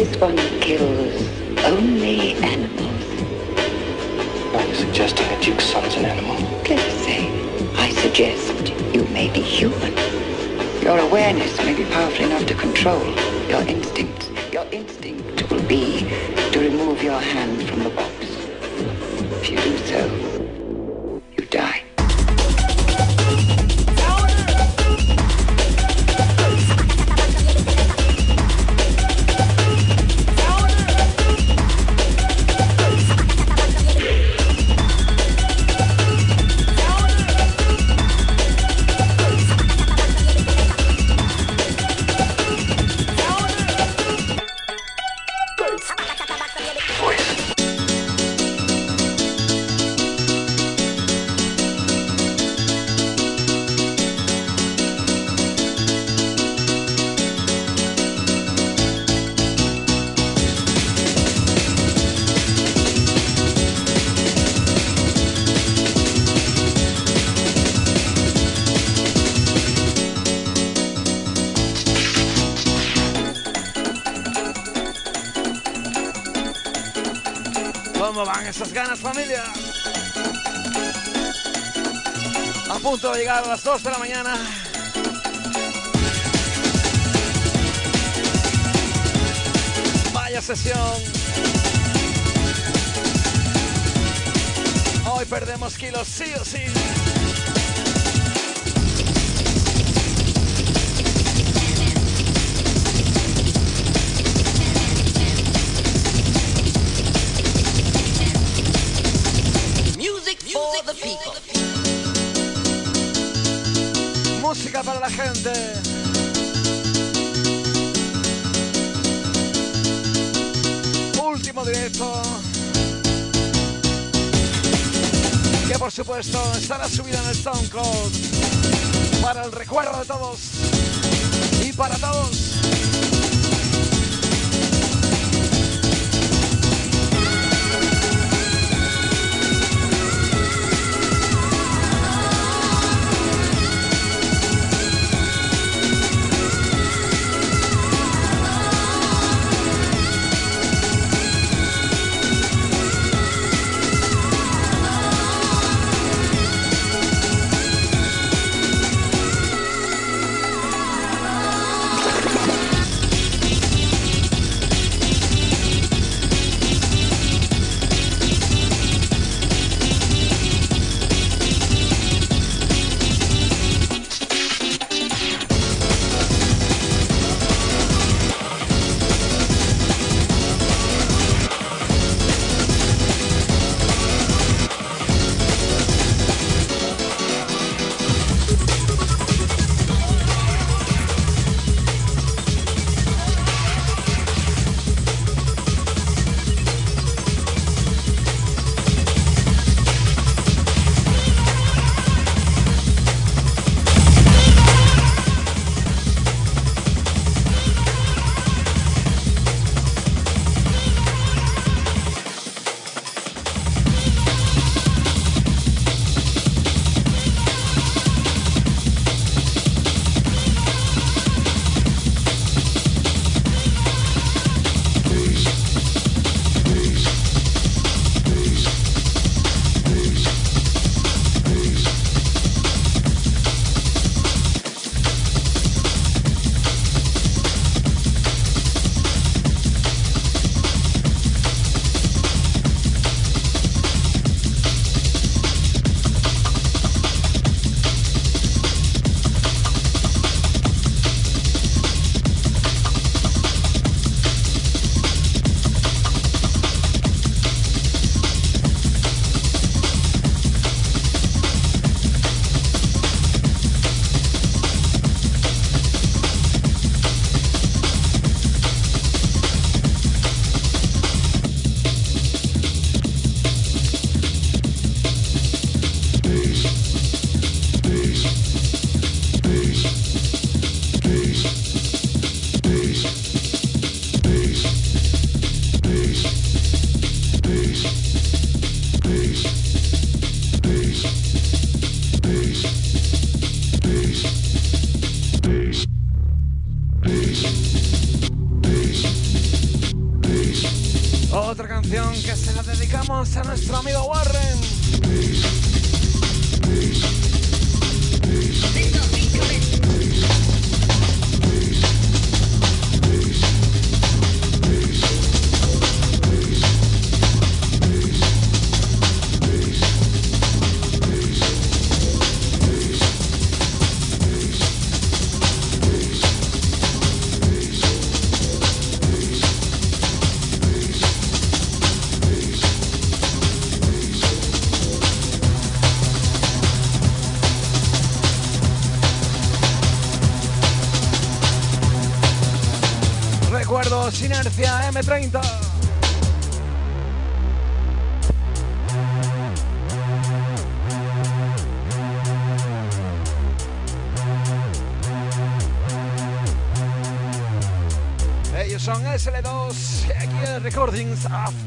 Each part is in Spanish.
This one kills only animals. Are you suggesting that Duke's son's an animal? Please say, I suggest you may be human. Your awareness may be powerful enough to control your instincts. Your instinct will be to remove your hand from the box. If you do so, a las 2 de la mañana. Vaya sesión. Hoy perdemos kilos sí o sí. Estará subida en el SoundCloud. Para el recuerdo de todos. Y para todos.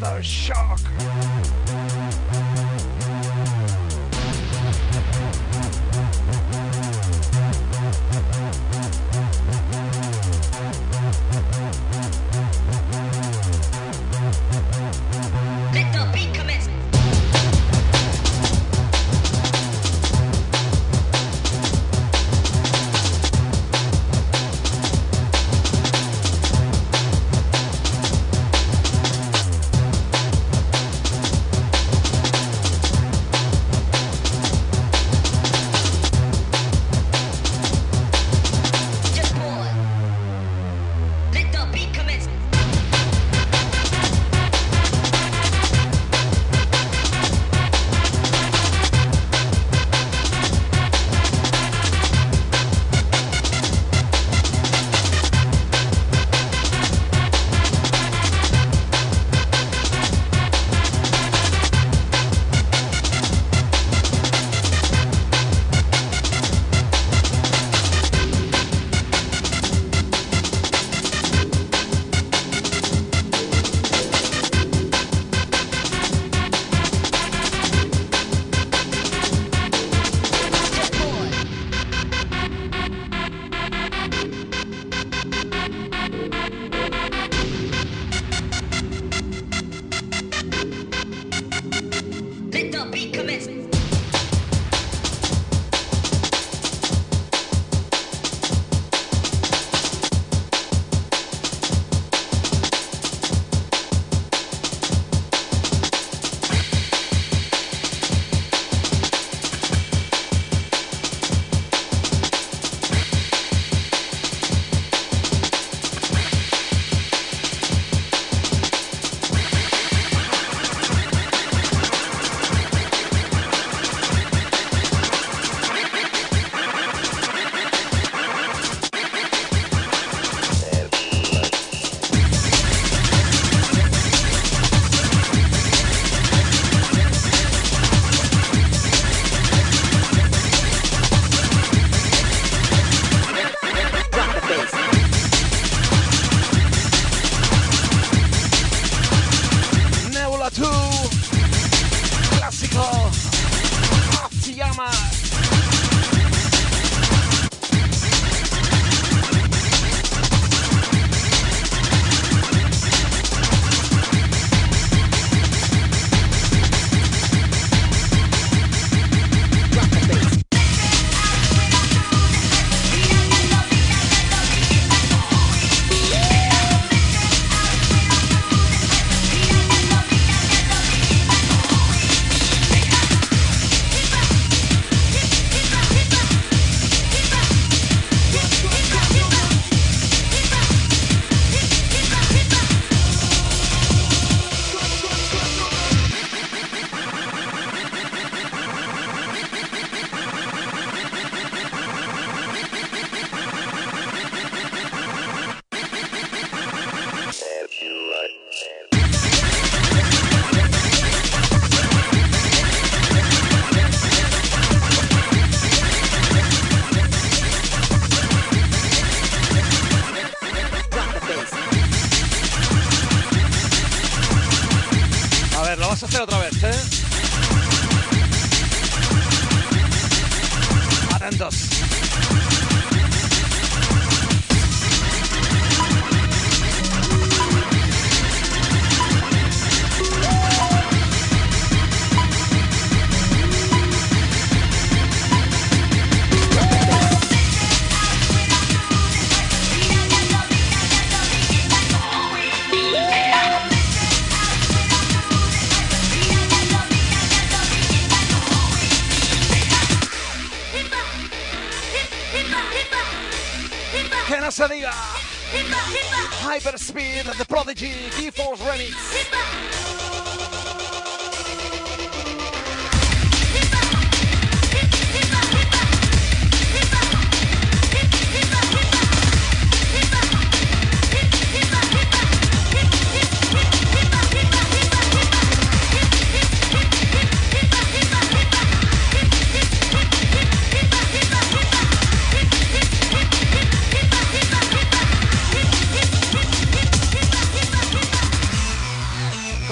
the show.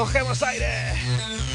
岡山スタイル。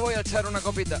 voy a echar una copita.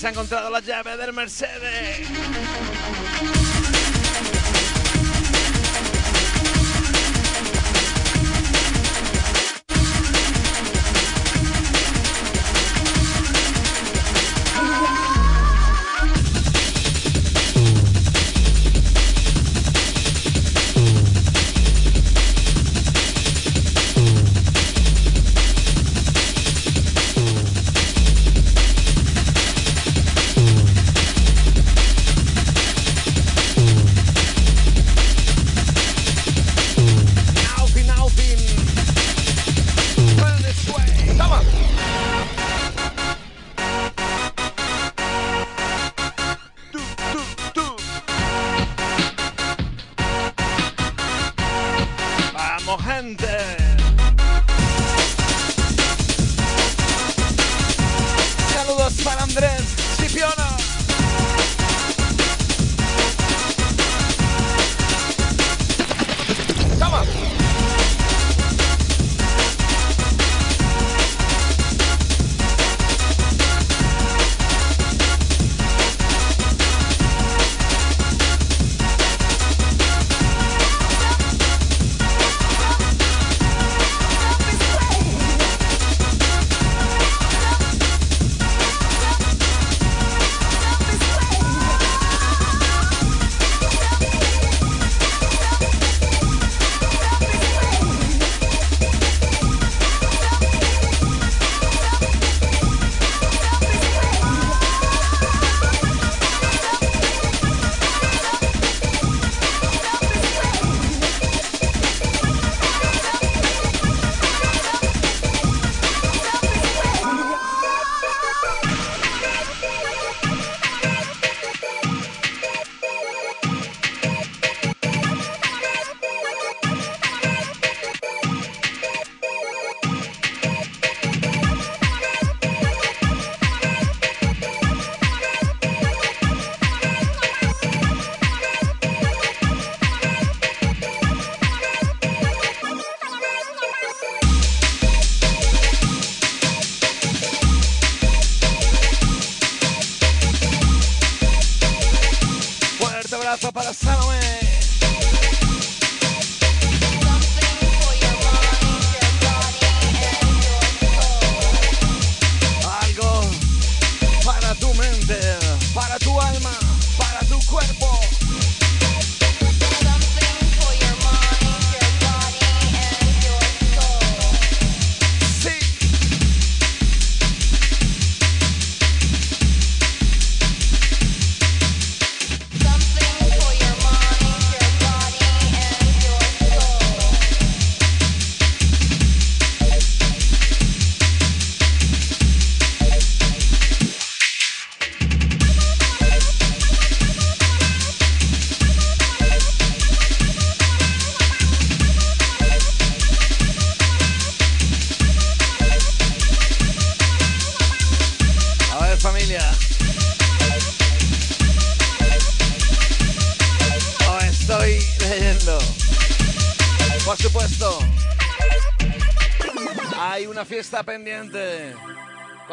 Se ha encontrado la llave del Mercedes?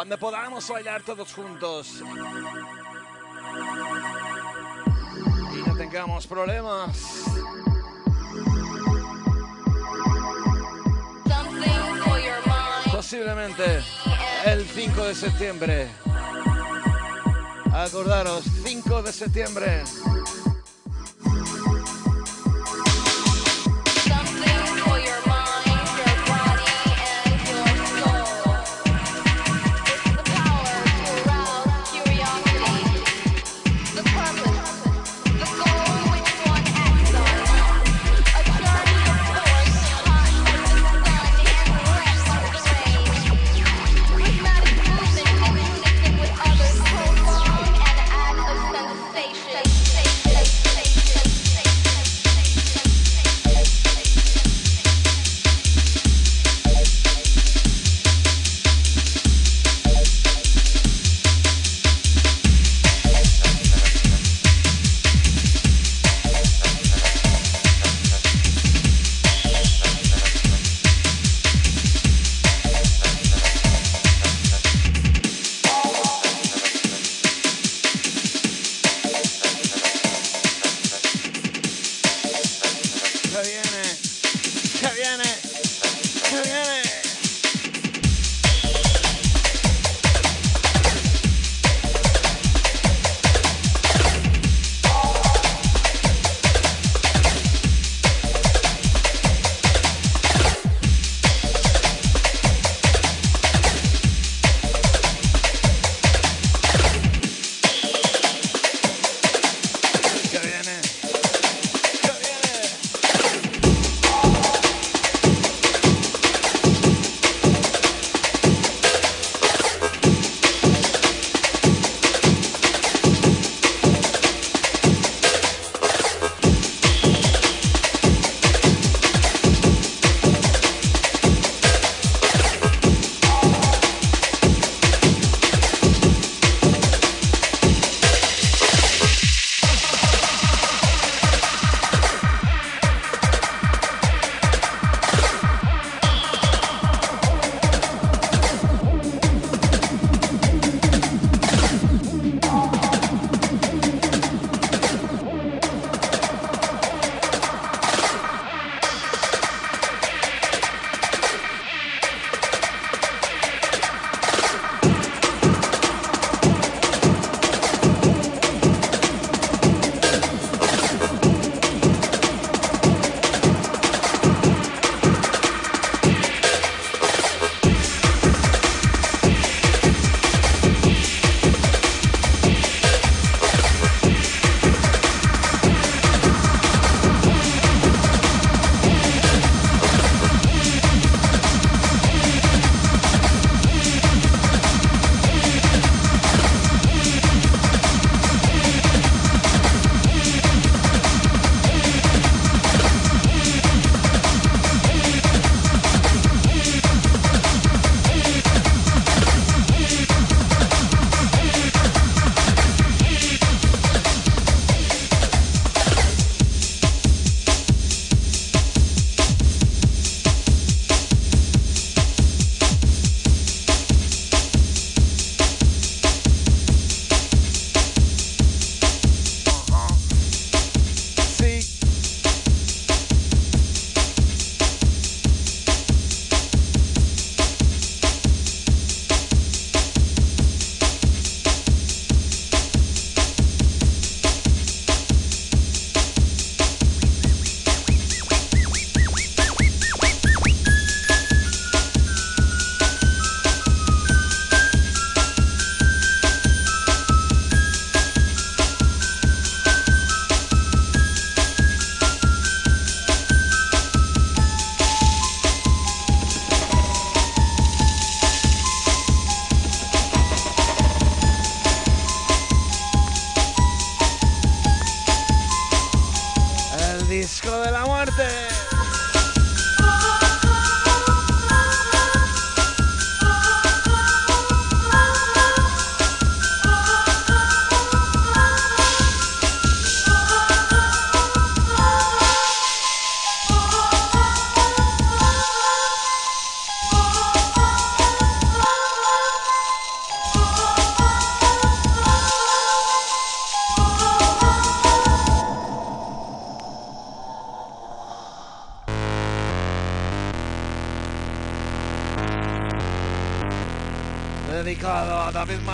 Cuando podamos bailar todos juntos. Y no tengamos problemas. Posiblemente el 5 de septiembre. Acordaros, 5 de septiembre.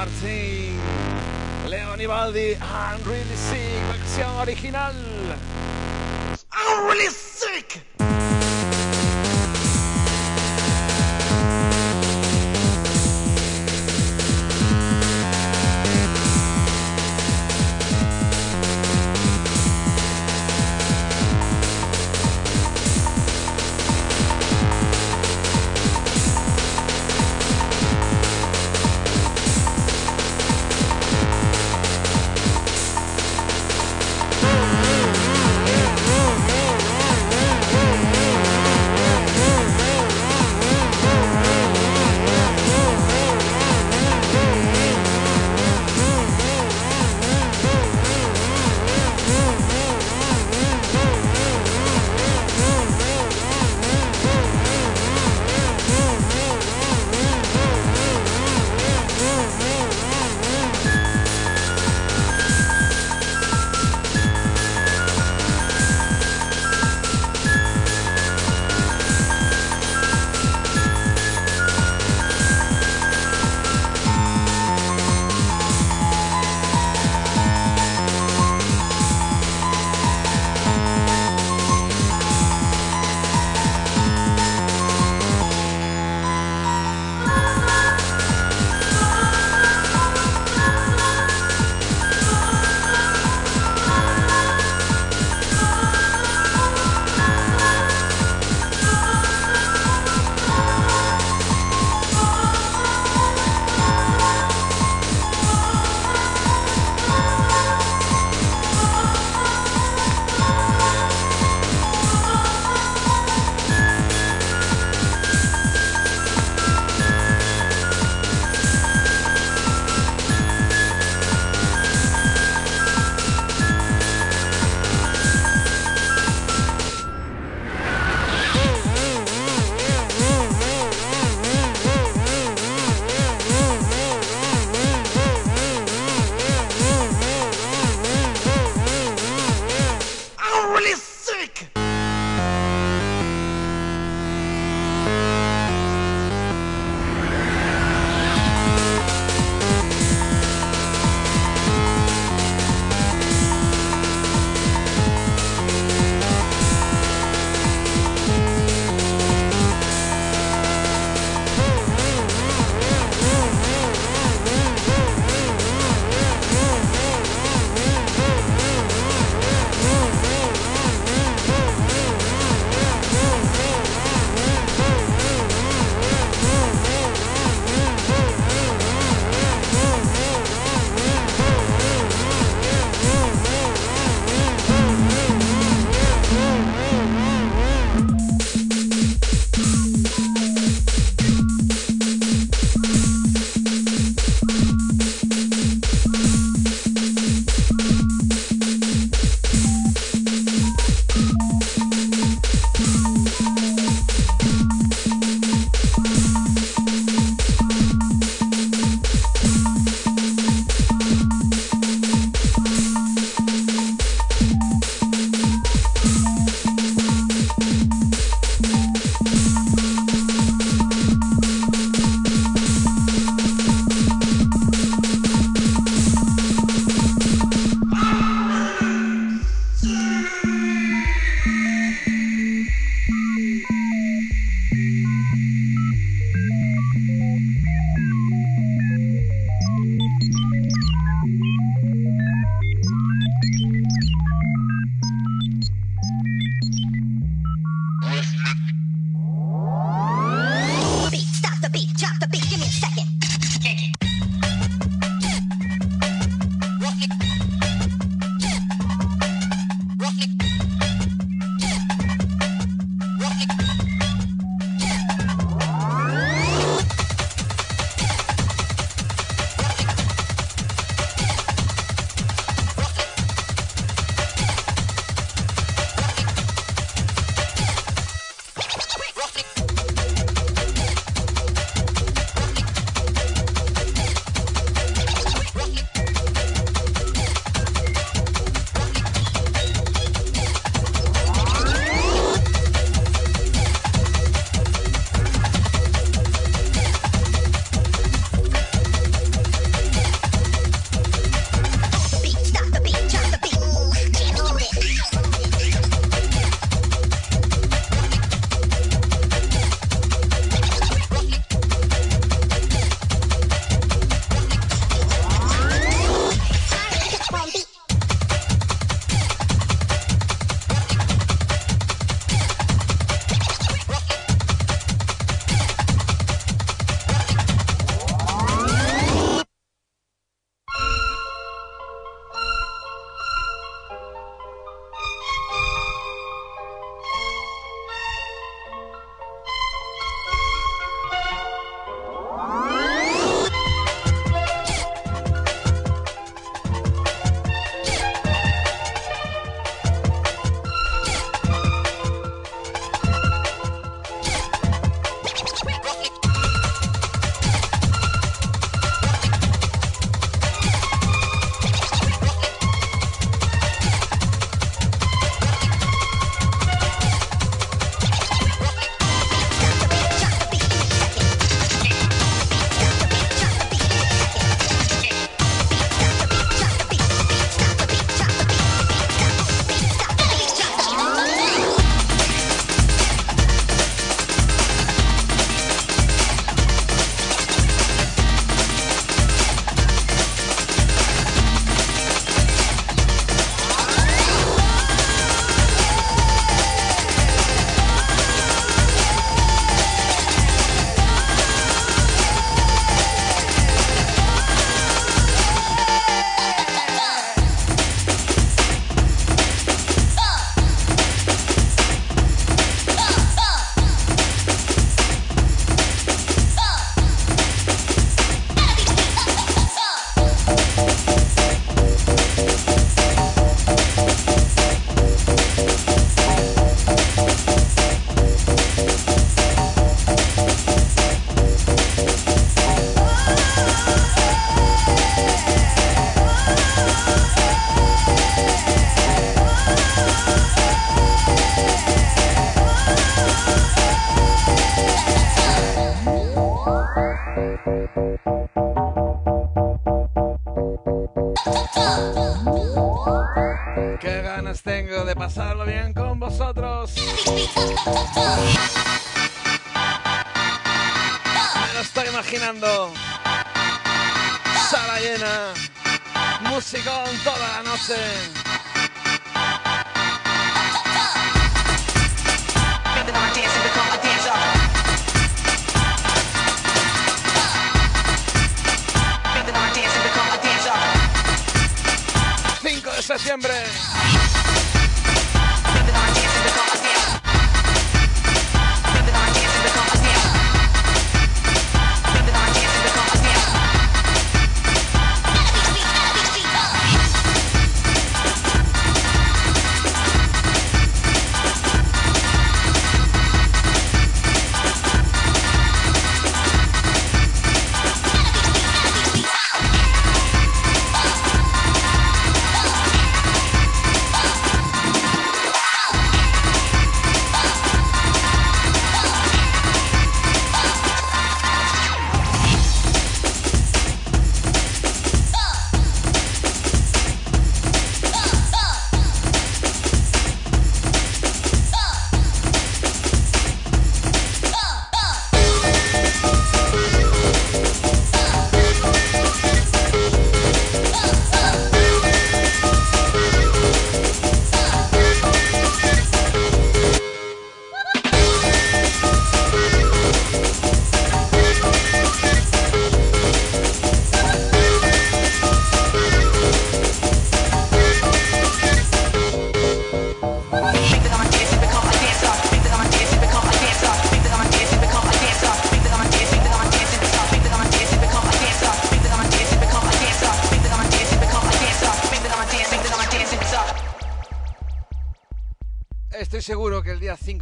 Martín, Leon Ibaldi, I'm Really Sick, versión original.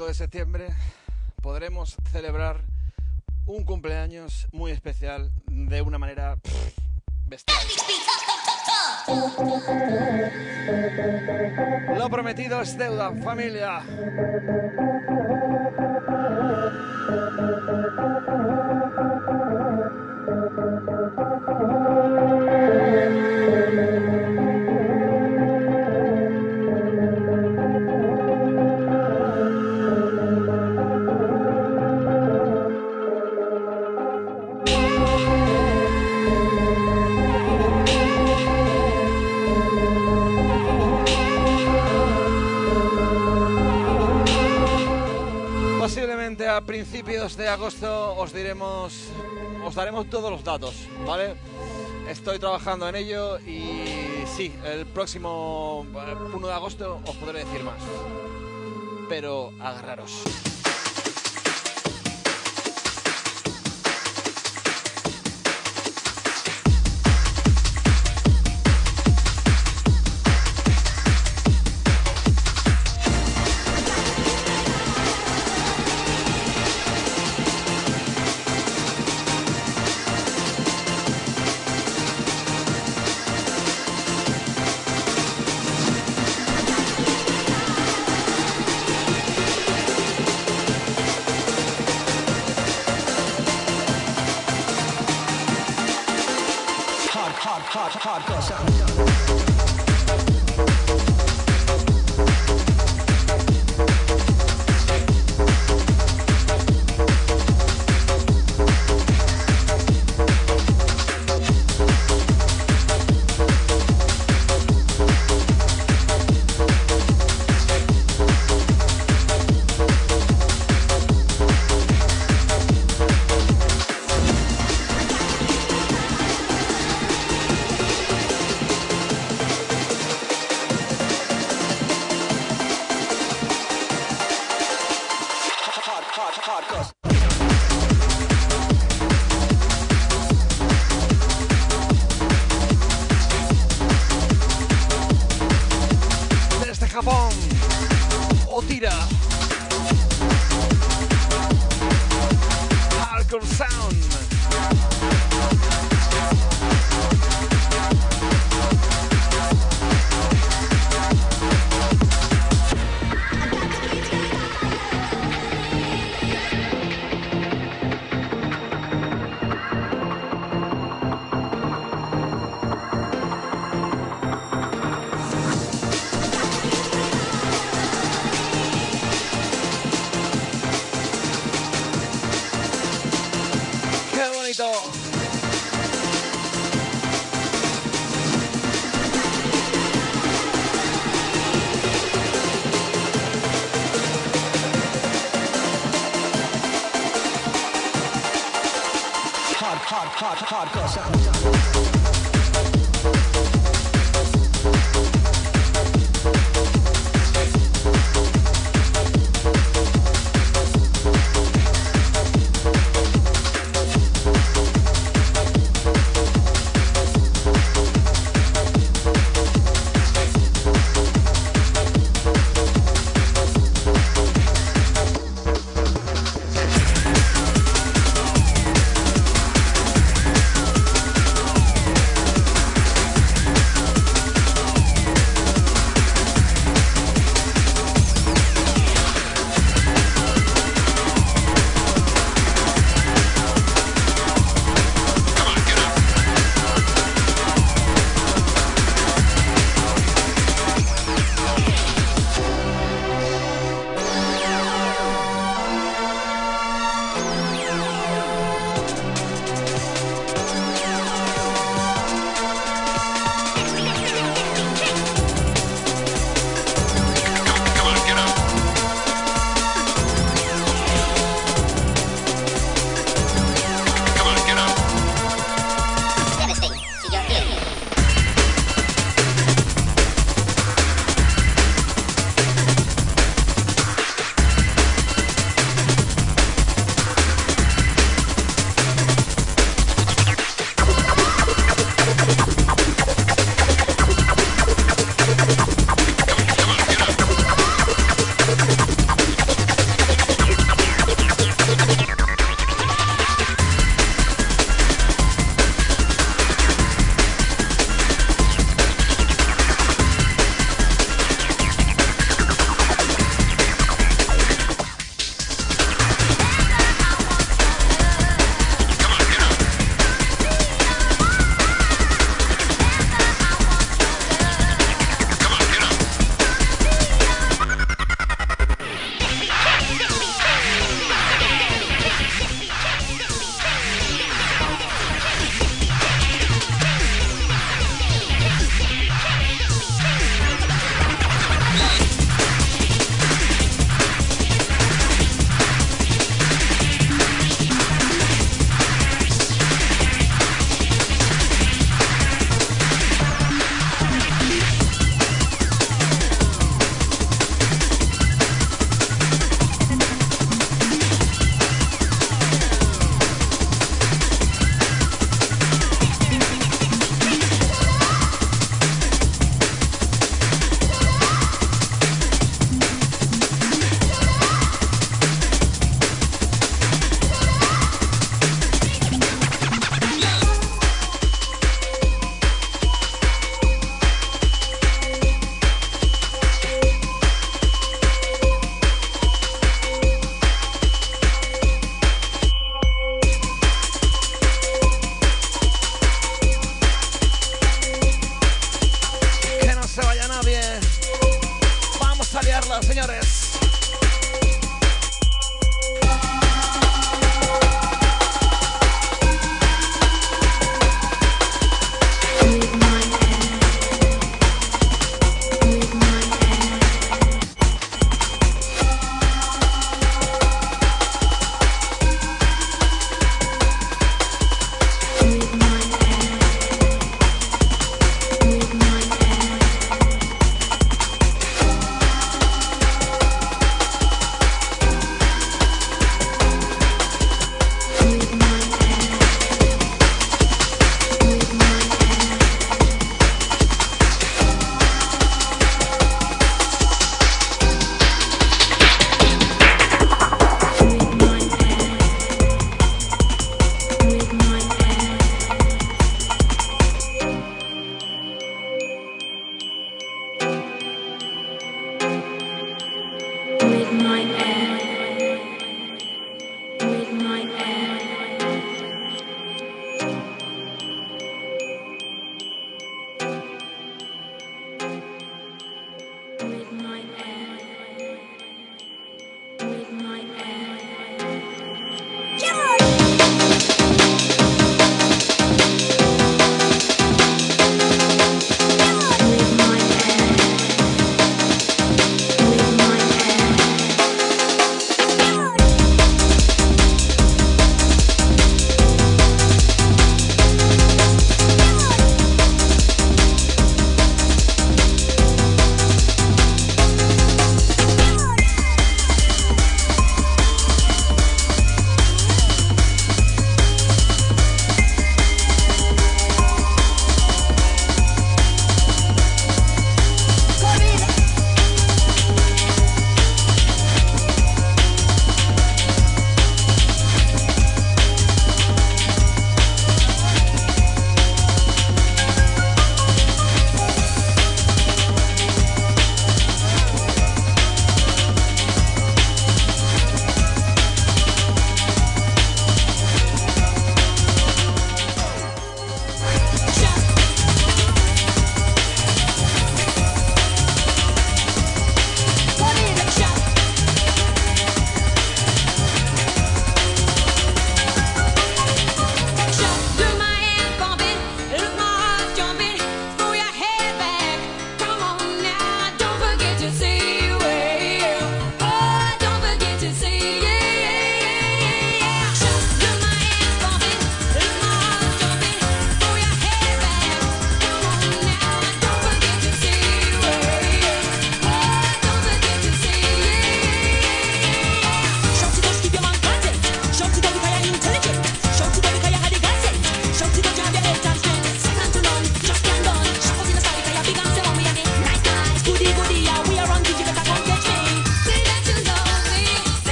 5 de septiembre podremos celebrar un cumpleaños muy especial de una manera bestial. Lo prometido es deuda, familia. Os diremos, os daremos todos los datos, ¿vale? Estoy trabajando en ello y sí, el próximo 1 eh, de agosto os podré decir más. Pero agarraros.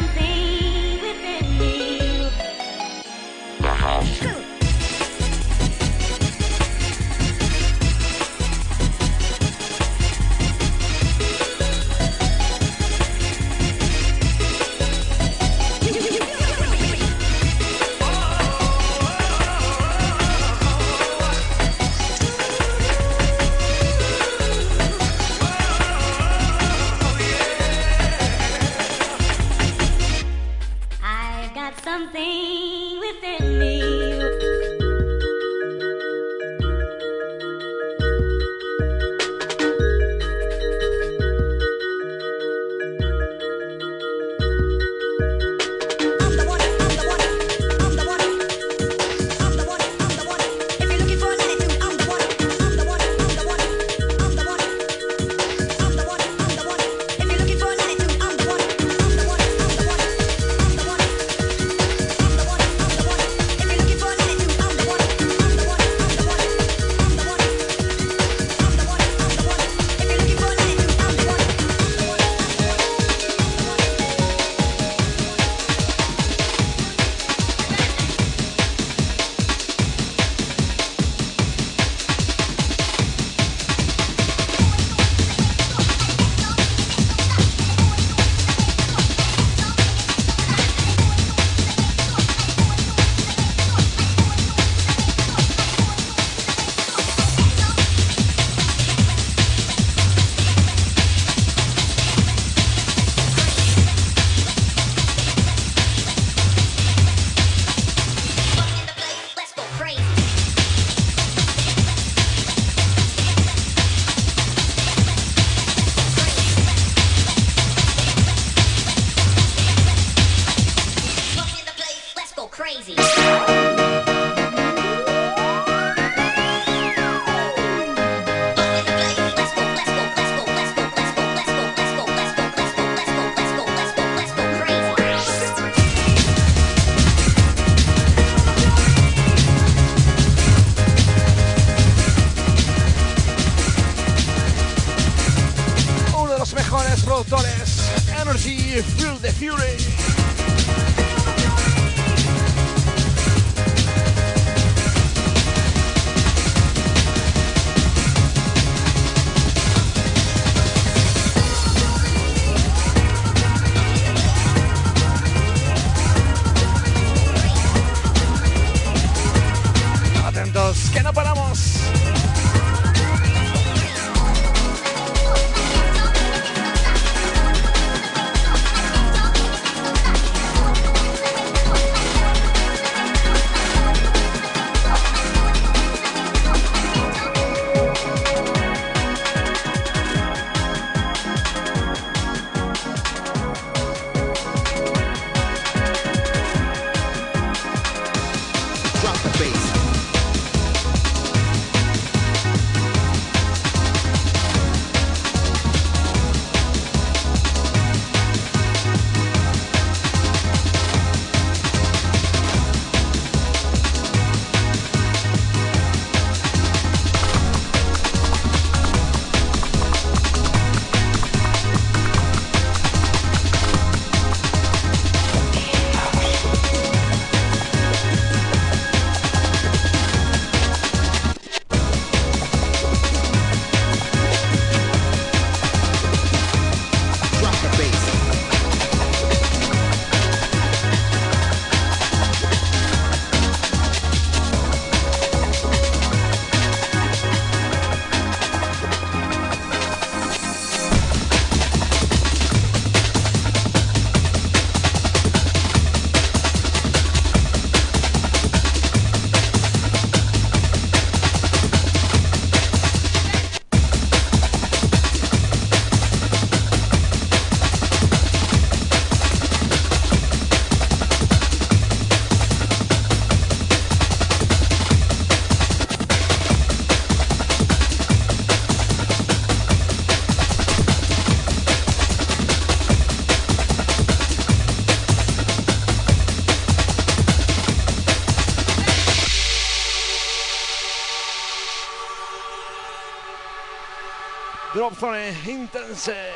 something Drop Zone Intense.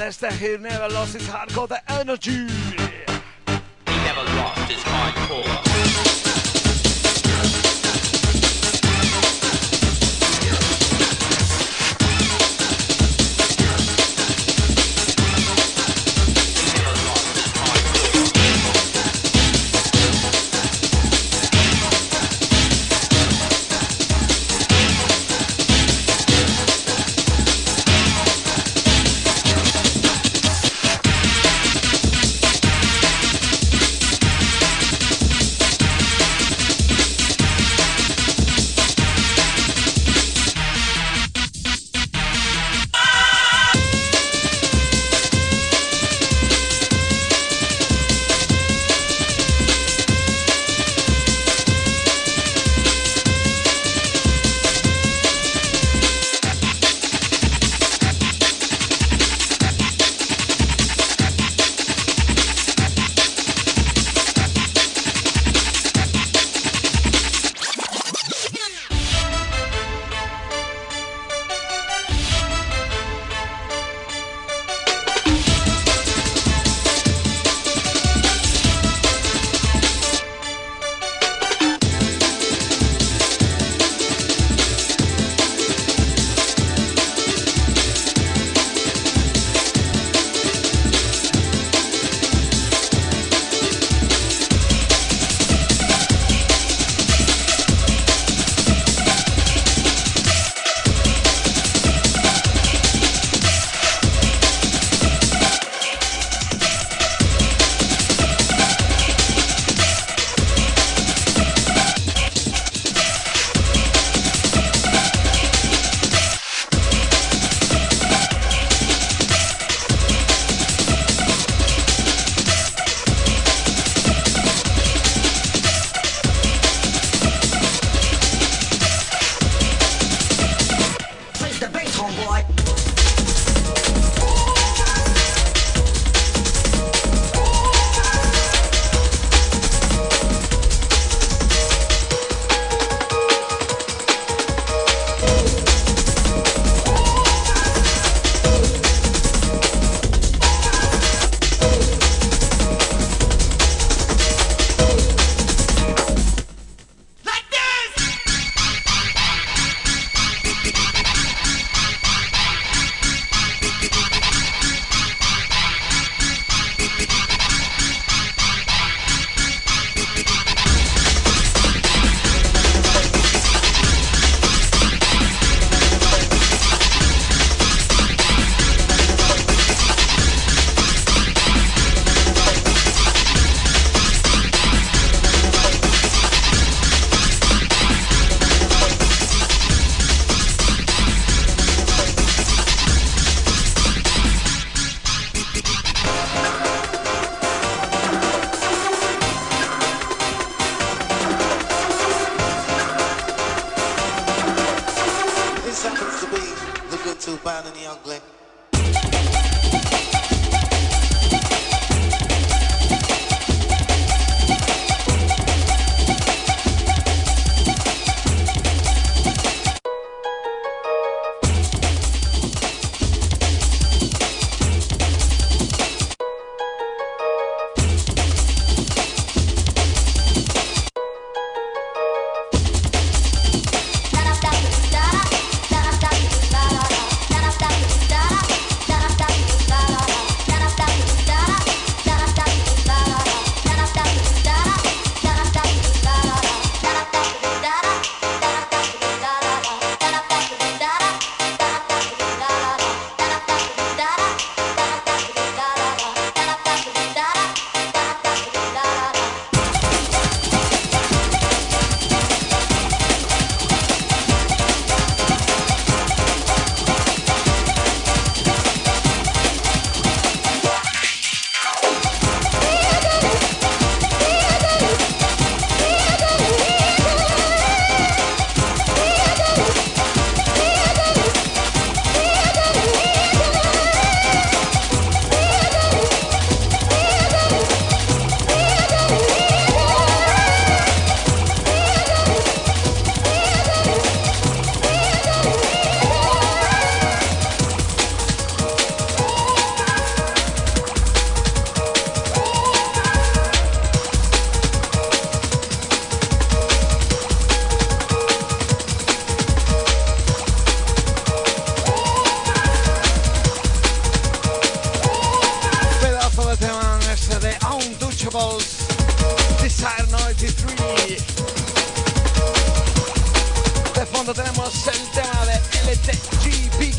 Unless the he never lost his heart, got the energy.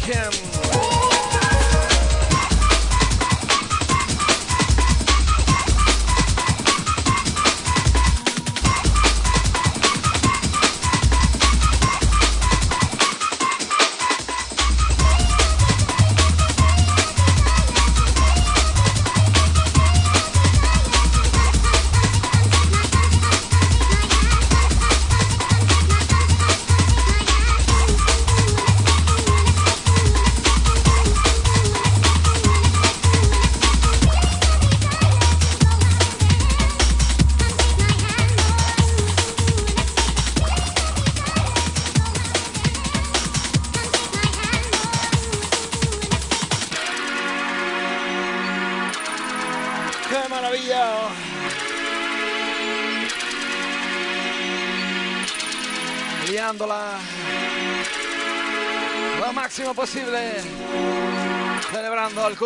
Kim.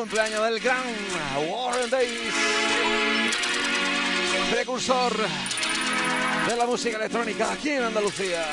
Cumpleaños del gran Warren Days. Precursor de la música electrónica aquí en Andalucía.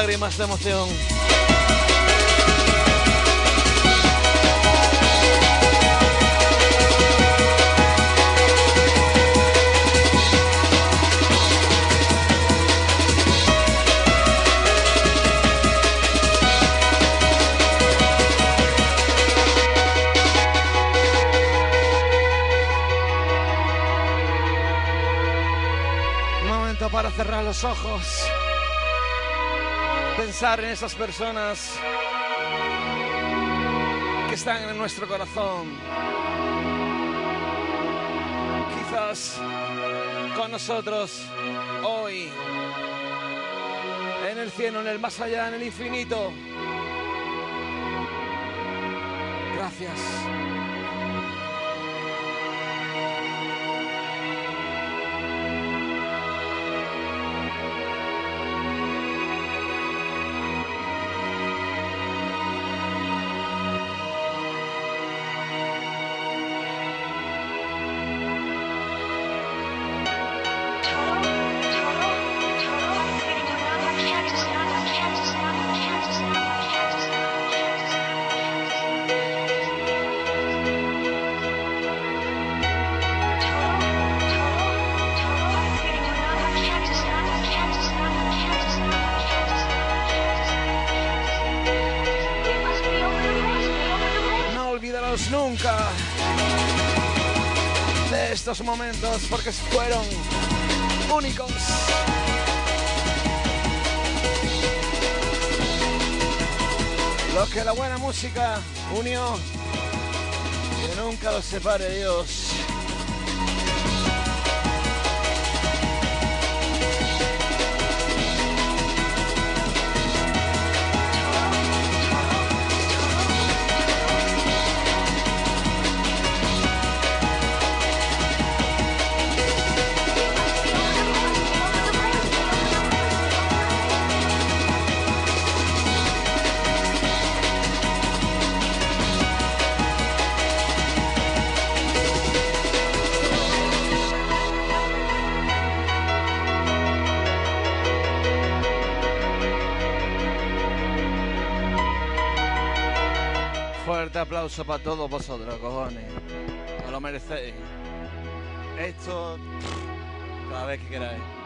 Lágrimas de emoción. Para cerrar los ojos. Pensar en esas personas que están en nuestro corazón. Quizás con nosotros hoy. En el cielo, en el más allá, en el infinito. Gracias. De estos momentos porque fueron únicos. Lo que la buena música unió, que nunca los separe Dios. Para todos vosotros, cojones. Os lo merecéis. Esto cada vez que queráis.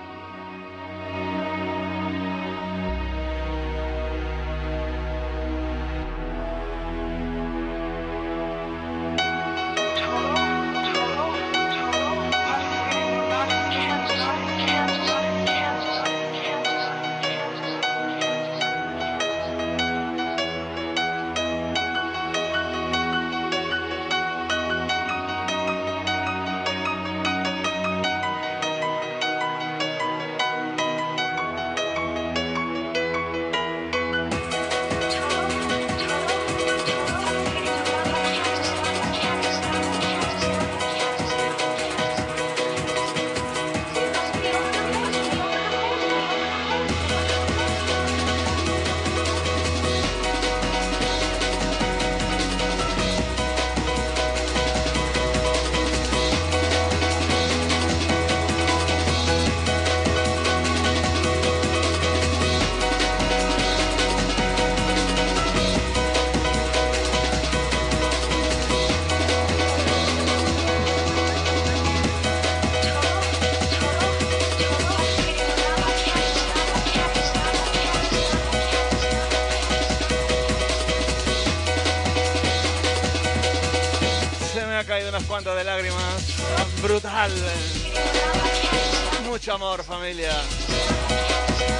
Amor, familia.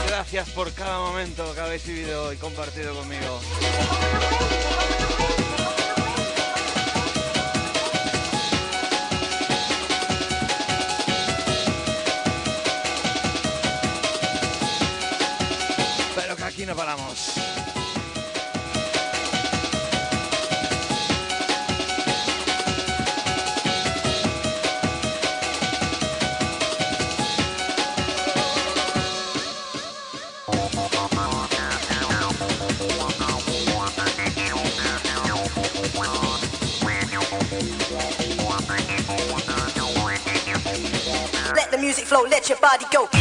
Gracias por cada momento que habéis vivido y compartido conmigo. Body go.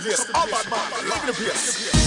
Place, up at man, live in the place.